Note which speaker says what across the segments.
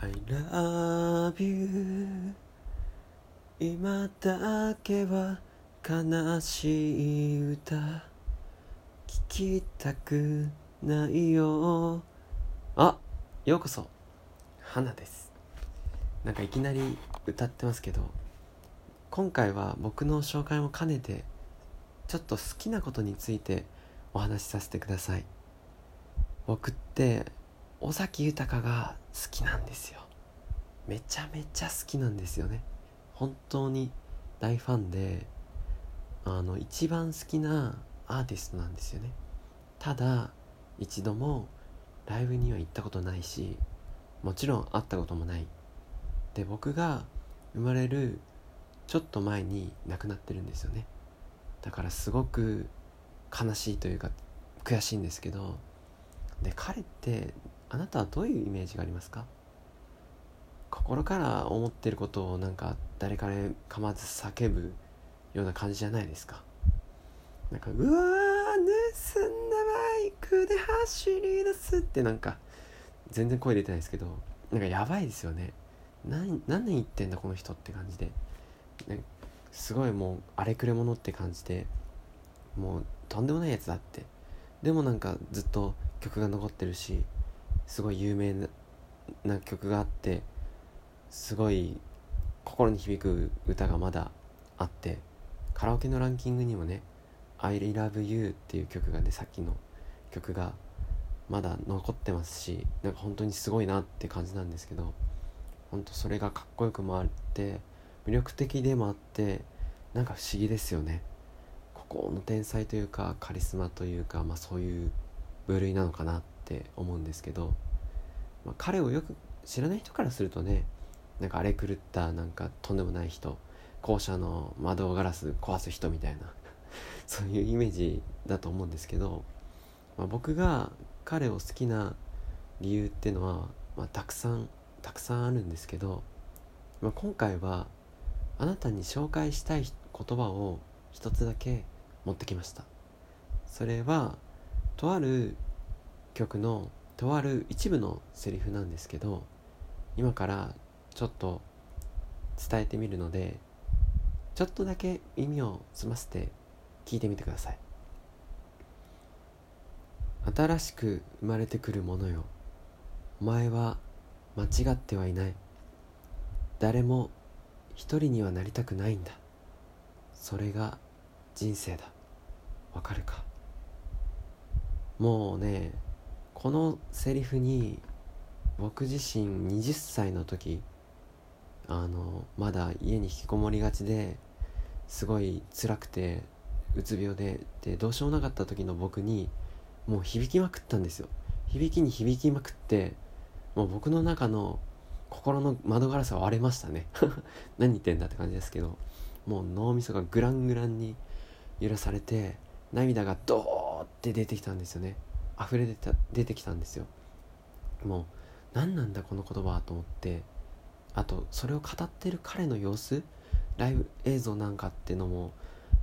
Speaker 1: I love you. 今だけは悲しい歌。聞きたくないよ。あようこそ。花です。なんかいきなり歌ってますけど今回は僕の紹介も兼ねてちょっと好きなことについてお話しさせてください。僕って尾崎豊が好きなんですよ。めちゃめちゃ好きなんですよね。本当に大ファンであの一番好きなアーティストなんですよね。ただ一度もライブには行ったことないしもちろん会ったこともない。で僕が生まれるちょっと前に亡くなってるんですよね。だからすごく悲しいというか悔しいんですけどで彼ってあなたはどういうイメージがありますか？心から思ってることをなんか誰かにかまず叫ぶような感じじゃないですか？なんか「うわー盗んだバイクで走り出す」ってなんか全然声出てないですけどなんかやばいですよね。何何言ってんだこの人って感じで、ね、すごいもう荒れくれ者って感じでもうとんでもないやつだって。でもなんかずっと曲が残ってるしすごい有名な曲があってすごい心に響く歌がまだあってカラオケのランキングにもね「I love you」っていう曲がねさっきの曲がまだ残ってますしなんか本当にすごいなって感じなんですけど本当それがかっこよくもあって魅力的でもあってなんか不思議ですよね。ここの天才というかカリスマというか、まあ、そういう部類なのかなって。って思うんですけど、まあ、彼をよく知らない人からするとねなんか荒れ狂ったなんかとんでもない人校舎の窓ガラス壊す人みたいな そういうイメージだと思うんですけど、まあ、僕が彼を好きな理由っていうのは、まあ、たくさんたくさんあるんですけど、まあ、今回はあなたに紹介したい言葉を一つだけ持ってきました。それはとある曲のとある一部のセリフなんですけど今からちょっと伝えてみるのでちょっとだけ耳を澄ませて聞いてみてください。新しく生まれてくるものよ。お前は間違ってはいない。誰も一人にはなりたくないんだ。それが人生だ。わかるか？もうねこのセリフに僕自身20歳の時あのまだ家に引きこもりがちですごい辛くてうつ病ででどうしようもなかった時の僕にもう響きまくったんですよ。響きに響きまくってもう僕の中の心の窓ガラスは割れましたね。何言ってんだって感じですけどもう脳みそがグラングランに揺らされて涙がドーって出てきたんですよね。溢れ出た出てきたんですよ。もう何なんだこの言葉と思って。あとそれを語ってる彼の様子。ライブ映像なんかっていうのも、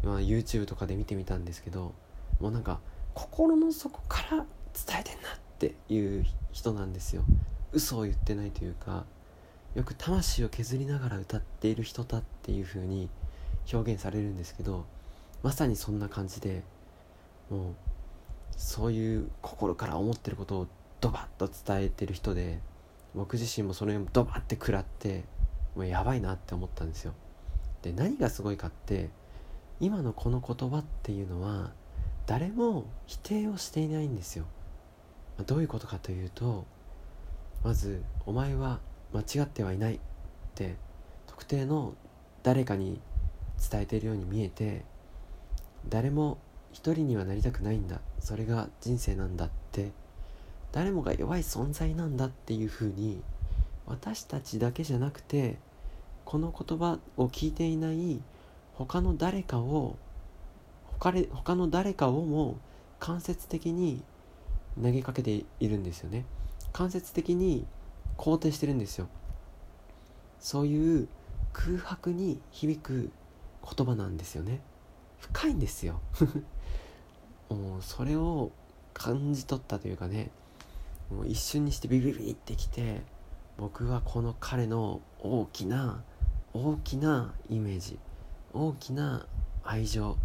Speaker 1: まあ、YouTube とかで見てみたんですけど。もうなんか心の底から伝えてんなっていう人なんですよ。嘘を言ってないというか。よく魂を削りながら歌っている人だっていう風に表現されるんですけど。まさにそんな感じでもうそういう心から思ってることをドバッと伝えてる人で僕自身もそれをドバッて食らってもうやばいなって思ったんですよ。で何がすごいかって今のこの言葉っていうのは誰も否定をしていないんですよ、どういうことかというとまず「お前は間違ってはいない」って特定の誰かに伝えているように見えて誰も一人にはなりたくないんだ。それが人生なんだって。誰もが弱い存在なんだっていうふうに私たちだけじゃなくてこの言葉を聞いていない他の誰かを他他の誰かをも間接的に投げかけているんですよね。間接的に肯定してるんですよ。そういう空白に響く言葉なんですよね。深いんですよ。もうそれを感じ取ったというかねもう一瞬にしてビビビってきて僕はこの彼の大きな大きなイメージ大きな愛情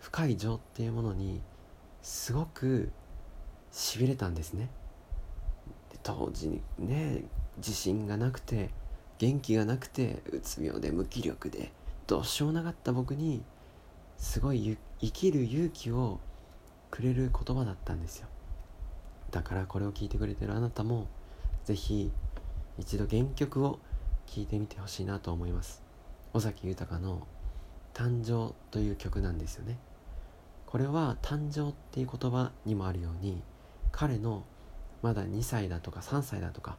Speaker 1: 深い情っていうものにすごくしびれたんですね。当時ね自信がなくて元気がなくてうつ病で無気力でどうしようもなかった僕にすごい生きる勇気をくれる言葉だったんですよ。だからこれを聞いてくれてるあなたも是非一度原曲を聴いてみてほしいなと思います。尾崎豊の「誕生」という曲なんですよね。これは誕生っていう言葉にもあるように彼のまだ2歳だとか3歳だとか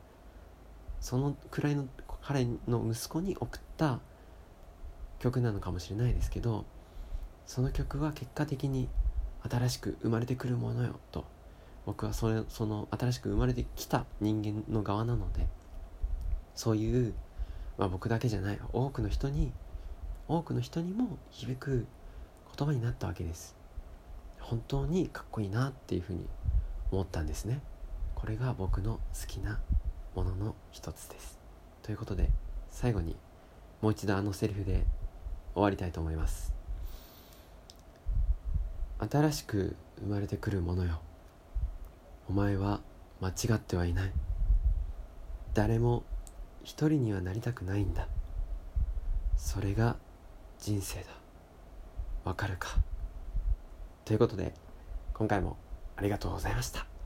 Speaker 1: そのくらいの彼の息子に送った曲なのかもしれないですけどその曲は結果的に新しく生まれてくるものよと。僕はそれその新しく生まれてきた人間の側なので。そういう、まあ、僕だけじゃない多くの人に多くの人にも響く言葉になったわけです。本当にかっこいいなっていうふうに思ったんですね。これが僕の好きなものの一つです。ということで最後にもう一度あのセリフで終わりたいと思います。新しく生まれてくるものよ。お前は間違ってはいない。誰も一人にはなりたくないんだ。それが人生だ。わかるか。ということで今回もありがとうございました。